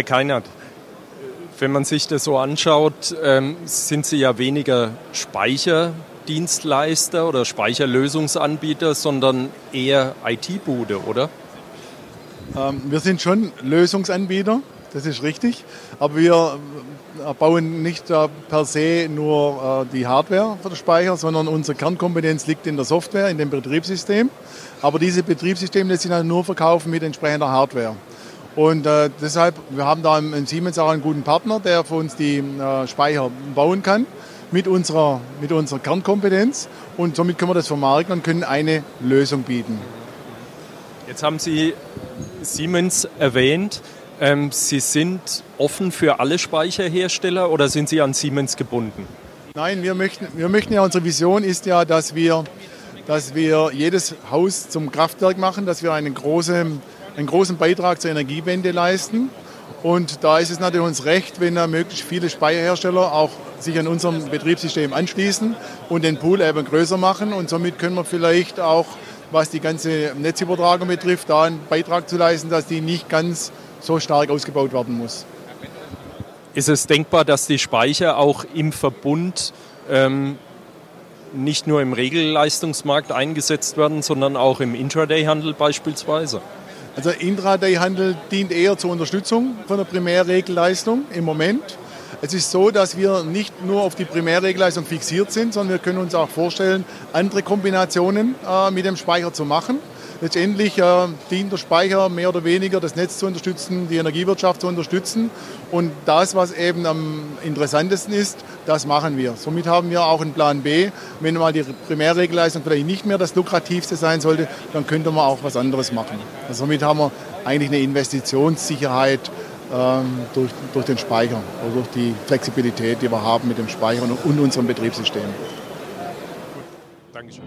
Herr Keinert, wenn man sich das so anschaut, ähm, sind Sie ja weniger Speicherdienstleister oder Speicherlösungsanbieter, sondern eher IT-Bude, oder? Ähm, wir sind schon Lösungsanbieter, das ist richtig. Aber wir äh, bauen nicht äh, per se nur äh, die Hardware für den Speicher, sondern unsere Kernkompetenz liegt in der Software, in dem Betriebssystem. Aber diese Betriebssysteme lässt sich dann nur verkaufen mit entsprechender Hardware. Und äh, deshalb, wir haben da in Siemens auch einen guten Partner, der für uns die äh, Speicher bauen kann mit unserer, mit unserer Kernkompetenz. Und somit können wir das vermarkten und können eine Lösung bieten. Jetzt haben Sie Siemens erwähnt. Ähm, Sie sind offen für alle Speicherhersteller oder sind Sie an Siemens gebunden? Nein, wir möchten, wir möchten ja, unsere Vision ist ja, dass wir, dass wir jedes Haus zum Kraftwerk machen, dass wir einen großen, einen großen Beitrag zur Energiewende leisten. Und da ist es natürlich uns recht, wenn möglichst viele Speicherhersteller auch sich an unserem Betriebssystem anschließen und den Pool eben größer machen. Und somit können wir vielleicht auch, was die ganze Netzübertragung betrifft, da einen Beitrag zu leisten, dass die nicht ganz so stark ausgebaut werden muss. Ist es denkbar, dass die Speicher auch im Verbund ähm, nicht nur im Regelleistungsmarkt eingesetzt werden, sondern auch im Intraday-Handel beispielsweise? Also Intraday-Handel dient eher zur Unterstützung von der Primärregelleistung im Moment. Es ist so, dass wir nicht nur auf die Primärregelleistung fixiert sind, sondern wir können uns auch vorstellen, andere Kombinationen äh, mit dem Speicher zu machen. Letztendlich äh, dient der Speicher mehr oder weniger, das Netz zu unterstützen, die Energiewirtschaft zu unterstützen. Und das, was eben am interessantesten ist, das machen wir. Somit haben wir auch einen Plan B. Wenn mal die Primärregelleistung vielleicht nicht mehr das lukrativste sein sollte, dann könnte man auch was anderes machen. Also somit haben wir eigentlich eine Investitionssicherheit ähm, durch, durch den Speicher oder durch die Flexibilität, die wir haben mit dem Speicher und unserem Betriebssystem. Dankeschön.